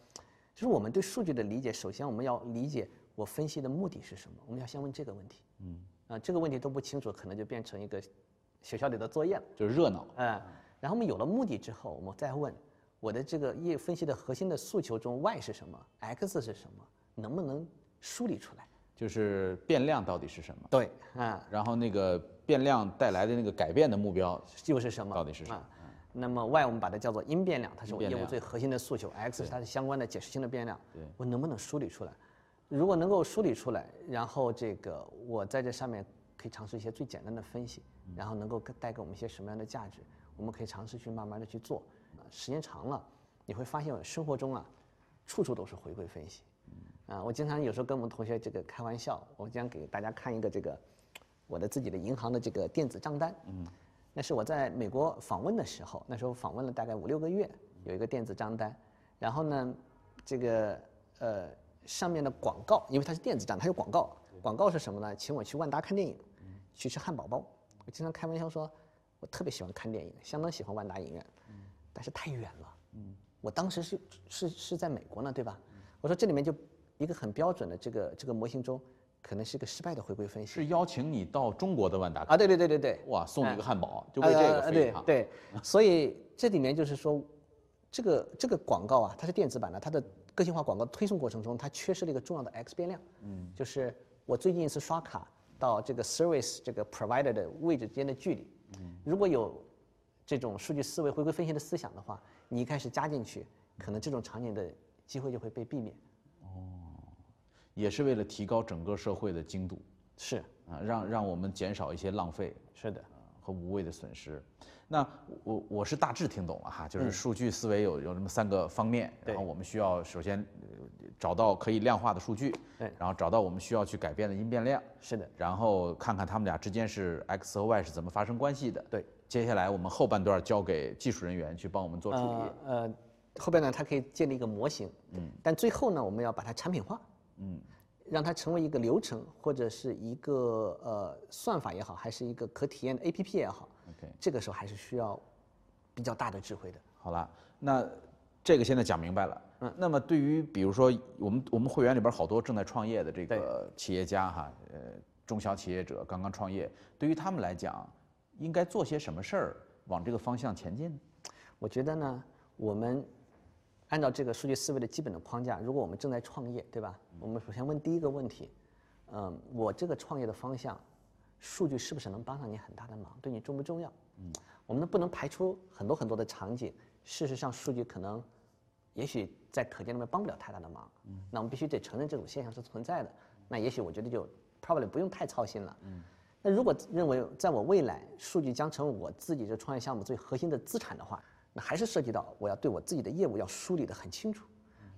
就是我们对数据的理解，首先我们要理解我分析的目的是什么。我们要先问这个问题。嗯。啊，这个问题都不清楚，可能就变成一个学校里的作业了。就是热闹。嗯。然后我们有了目的之后，我们再问我的这个业分析的核心的诉求中，Y 是什么，X 是什么，能不能梳理出来？就是变量到底是什么？对，嗯，然后那个变量带来的那个改变的目标又是什么？到底是什么？那么 y 我们把它叫做因变量，它是我业务最核心的诉求。x 是它的相关的解释性的变量。对，我能不能梳理出来？如果能够梳理出来，然后这个我在这上面可以尝试一些最简单的分析，然后能够带给我们一些什么样的价值？我们可以尝试去慢慢的去做。时间长了，你会发现生活中啊，处处都是回归分析。啊，我经常有时候跟我们同学这个开玩笑，我经常给大家看一个这个我的自己的银行的这个电子账单。嗯，那是我在美国访问的时候，那时候访问了大概五六个月，有一个电子账单。然后呢，这个呃上面的广告，因为它是电子账，它有广告。广告是什么呢？请我去万达看电影，去吃汉堡包。我经常开玩笑说，我特别喜欢看电影，相当喜欢万达影院，但是太远了。嗯，我当时是是是在美国呢，对吧？我说这里面就。一个很标准的这个这个模型中，可能是一个失败的回归分析。是邀请你到中国的万达啊？对对对对对。哇，送你一个汉堡，就为这个飞对对，所以这里面就是说，这个这个广告啊，它是电子版的，它的个性化广告推送过程中，它缺失了一个重要的 X 变量。嗯。就是我最近一次刷卡到这个 service 这个 provider 的位置之间的距离。嗯。如果有这种数据思维回归分析的思想的话，你一开始加进去，可能这种场景的机会就会被避免。哦也是为了提高整个社会的精度，是啊，让让我们减少一些浪费，是的，和无谓的损失。那我我是大致听懂了哈，就是数据思维有有这么三个方面，然后我们需要首先找到可以量化的数据，对，然后找到我们需要去改变的因变量，是的，然后看看他们俩之间是 x 和 y 是怎么发生关系的，对。接下来我们后半段交给技术人员去帮我们做处理，呃，后边呢它可以建立一个模型，嗯，但最后呢我们要把它产品化。嗯，让它成为一个流程，或者是一个呃算法也好，还是一个可体验的 A P P 也好，OK，这个时候还是需要比较大的智慧的。好了，那这个现在讲明白了。嗯，那么对于比如说我们我们会员里边好多正在创业的这个企业家哈，呃，中小企业者刚刚创业，对于他们来讲，应该做些什么事儿往这个方向前进呢？我觉得呢，我们按照这个数据思维的基本的框架，如果我们正在创业，对吧？我们首先问第一个问题，嗯，我这个创业的方向，数据是不是能帮上你很大的忙？对你重不重要？嗯，我们不能排除很多很多的场景，事实上数据可能，也许在可见里面帮不了太大的忙。嗯，那我们必须得承认这种现象是存在的。那也许我觉得就 probably 不用太操心了。嗯，那如果认为在我未来数据将成为我自己这创业项目最核心的资产的话，那还是涉及到我要对我自己的业务要梳理的很清楚，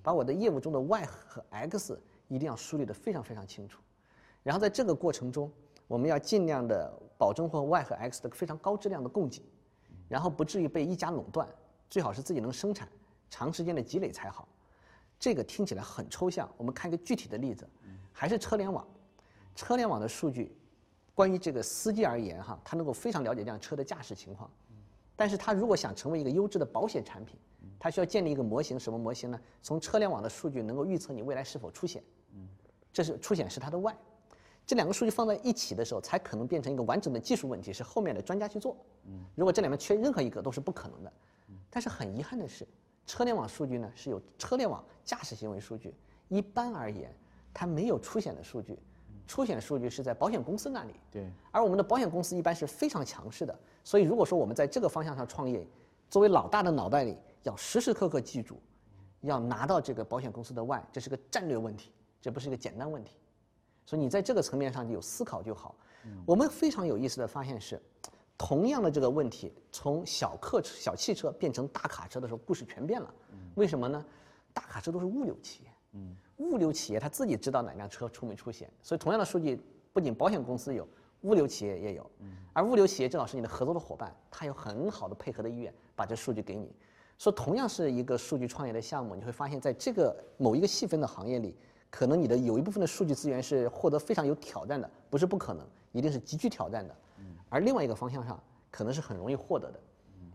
把我的业务中的 Y 和 X 一定要梳理的非常非常清楚，然后在这个过程中，我们要尽量的保证或 Y 和 X 的非常高质量的供给，然后不至于被一家垄断，最好是自己能生产，长时间的积累才好。这个听起来很抽象，我们看一个具体的例子，还是车联网，车联网的数据，关于这个司机而言哈，他能够非常了解这辆车的驾驶情况。但是它如果想成为一个优质的保险产品，它需要建立一个模型，什么模型呢？从车联网的数据能够预测你未来是否出险，这是出险是它的 Y，这两个数据放在一起的时候，才可能变成一个完整的技术问题，是后面的专家去做。如果这里面缺任何一个都是不可能的。但是很遗憾的是，车联网数据呢是有车联网驾驶行为数据，一般而言它没有出险的数据。出险数据是在保险公司那里，对，而我们的保险公司一般是非常强势的，所以如果说我们在这个方向上创业，作为老大的脑袋里要时时刻刻记住，要拿到这个保险公司的 Y，这是个战略问题，这不是一个简单问题，所以你在这个层面上有思考就好。我们非常有意思的发现是，同样的这个问题，从小客车、小汽车变成大卡车的时候，故事全变了。为什么呢？大卡车都是物流企业。嗯。物流企业他自己知道哪辆车出没出险，所以同样的数据不仅保险公司有，物流企业也有，而物流企业正好是你的合作的伙伴，他有很好的配合的意愿把这数据给你。说同样是一个数据创业的项目，你会发现在这个某一个细分的行业里，可能你的有一部分的数据资源是获得非常有挑战的，不是不可能，一定是极具挑战的。而另外一个方向上可能是很容易获得的。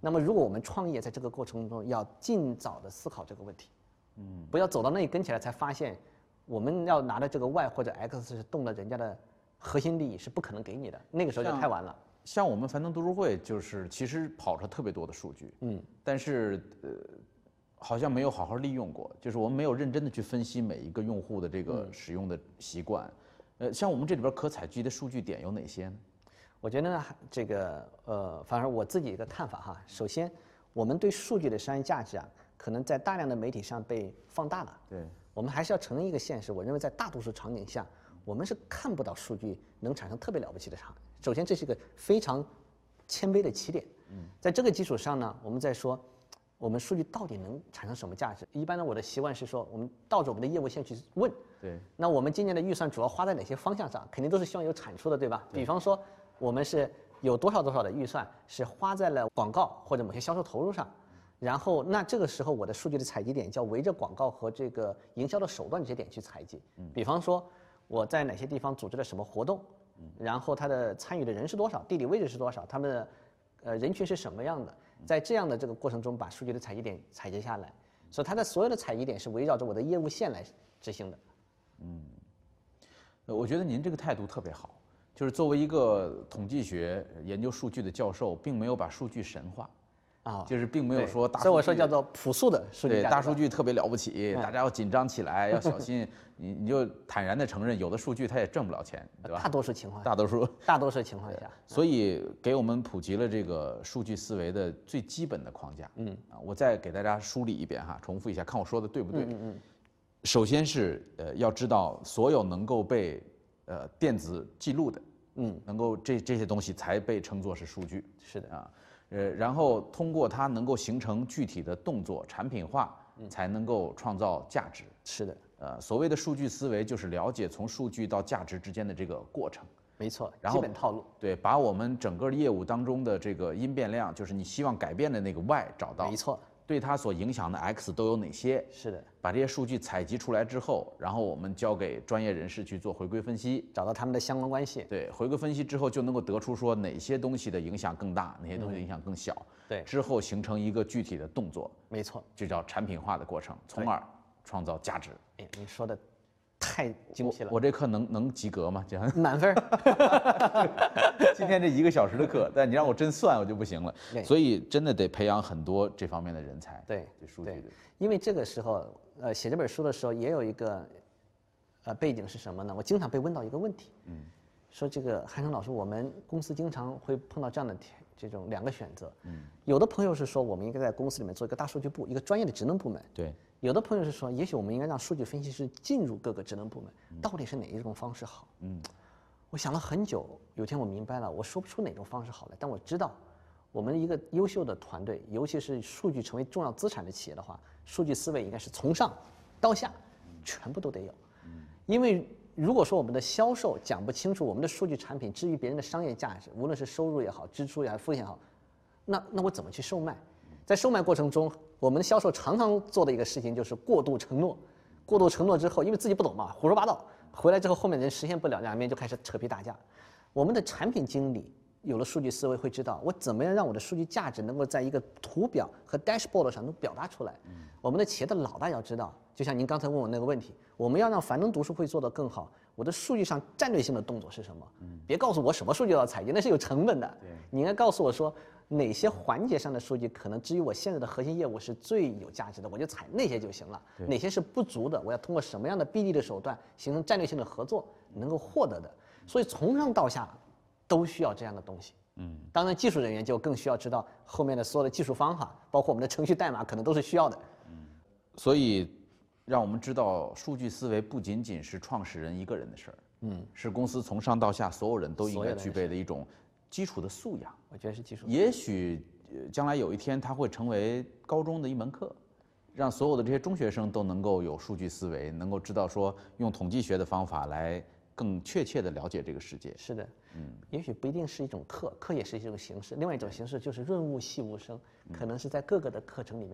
那么如果我们创业在这个过程中要尽早的思考这个问题。嗯，不要走到那一跟起来才发现，我们要拿的这个 Y 或者 X 是动了人家的核心利益，是不可能给你的。那个时候就太晚了。像我们樊登读书会，就是其实跑出特别多的数据，嗯，但是呃，好像没有好好利用过，就是我们没有认真的去分析每一个用户的这个使用的习惯。呃，像我们这里边可采集的数据点有哪些呢？我觉得呢，这个呃，反正我自己一个看法哈。首先，我们对数据的商业价值啊。可能在大量的媒体上被放大了。对，我们还是要承认一个现实。我认为在大多数场景下，我们是看不到数据能产生特别了不起的差。首先，这是一个非常谦卑的起点。嗯，在这个基础上呢，我们再说，我们数据到底能产生什么价值？一般呢，我的习惯是说，我们倒着我们的业务线去问。对。那我们今年的预算主要花在哪些方向上？肯定都是希望有产出的，对吧？比方说，我们是有多少多少的预算是花在了广告或者某些销售投入上。然后，那这个时候我的数据的采集点叫围着广告和这个营销的手段这些点去采集。嗯，比方说我在哪些地方组织了什么活动，嗯，然后他的参与的人是多少，地理位置是多少，他们的呃人群是什么样的，在这样的这个过程中把数据的采集点采集下来，所以它的所有的采集点是围绕着我的业务线来执行的。嗯，我觉得您这个态度特别好，就是作为一个统计学研究数据的教授，并没有把数据神话。啊，就是并没有说大，所以我说叫做朴素的数据。对，大数据特别了不起，大家要紧张起来，要小心。你你就坦然的承认，有的数据它也挣不了钱，对吧？大多数情况，大多数，大多数情况下。(laughs) 所以给我们普及了这个数据思维的最基本的框架。嗯啊，我再给大家梳理一遍哈，重复一下，看我说的对不对？嗯嗯。首先是呃，要知道所有能够被呃电子记录的，嗯，能够这这些东西才被称作是数据。是的啊。呃，然后通过它能够形成具体的动作，产品化，才能够创造价值。是的，呃，所谓的数据思维就是了解从数据到价值之间的这个过程。没错，基本套路。对，把我们整个业务当中的这个因变量，就是你希望改变的那个 Y 找到。没错。对它所影响的 X 都有哪些？是的，把这些数据采集出来之后，然后我们交给专业人士去做回归分析，找到他们的相关关系。对，回归分析之后就能够得出说哪些东西的影响更大，哪些东西影响更小。对，之后形成一个具体的动作。没错，就叫产品化的过程，从而创造价值。哎，你说的太精细了，我这课能能及格吗？这样 (laughs) 满分。(laughs) 今天这一个小时的课，但你让我真算，我就不行了。所以真的得培养很多这方面的人才。对对。因为这个时候，呃，写这本书的时候也有一个，呃，背景是什么呢？我经常被问到一个问题，嗯，说这个韩成老师，我们公司经常会碰到这样的题这种两个选择，嗯，有的朋友是说我们应该在公司里面做一个大数据部，一个专业的职能部门，对，有的朋友是说，也许我们应该让数据分析师进入各个职能部门，到底是哪一种方式好？嗯，我想了很久，有天我明白了，我说不出哪种方式好来，但我知道，我们一个优秀的团队，尤其是数据成为重要资产的企业的话，数据思维应该是从上到下，全部都得有。因为如果说我们的销售讲不清楚我们的数据产品至于别人的商业价值，无论是收入也好，支出也好，风险也好，那那我怎么去售卖？在售卖过程中，我们的销售常常做的一个事情就是过度承诺。过度承诺之后，因为自己不懂嘛，胡说八道，回来之后后面人实现不了，两边就开始扯皮打架。我们的产品经理有了数据思维，会知道我怎么样让我的数据价值能够在一个图表和 dashboard 上能表达出来。我们的企业的老大要知道，就像您刚才问我那个问题，我们要让樊登读书会做得更好，我的数据上战略性的动作是什么？别告诉我什么数据要采集，那是有成本的。你应该告诉我说哪些环节上的数据可能至于我现在的核心业务是最有价值的，我就采那些就行了。哪些是不足的，我要通过什么样的 BD 的手段形成战略性的合作能够获得的。所以从上到下都需要这样的东西。嗯，当然技术人员就更需要知道后面的所有的技术方法，包括我们的程序代码，可能都是需要的。嗯所以，让我们知道，数据思维不仅仅是创始人一个人的事儿，嗯，是公司从上到下所有人都应该具备的一种基础的素养。我觉得是基础。也许呃将来有一天，它会成为高中的一门课，让所有的这些中学生都能够有数据思维，能够知道说用统计学的方法来更确切的了解这个世界。是的，嗯，也许不一定是一种课，课也是一种形式。另外一种形式就是润物细无声，可能是在各个的课程里面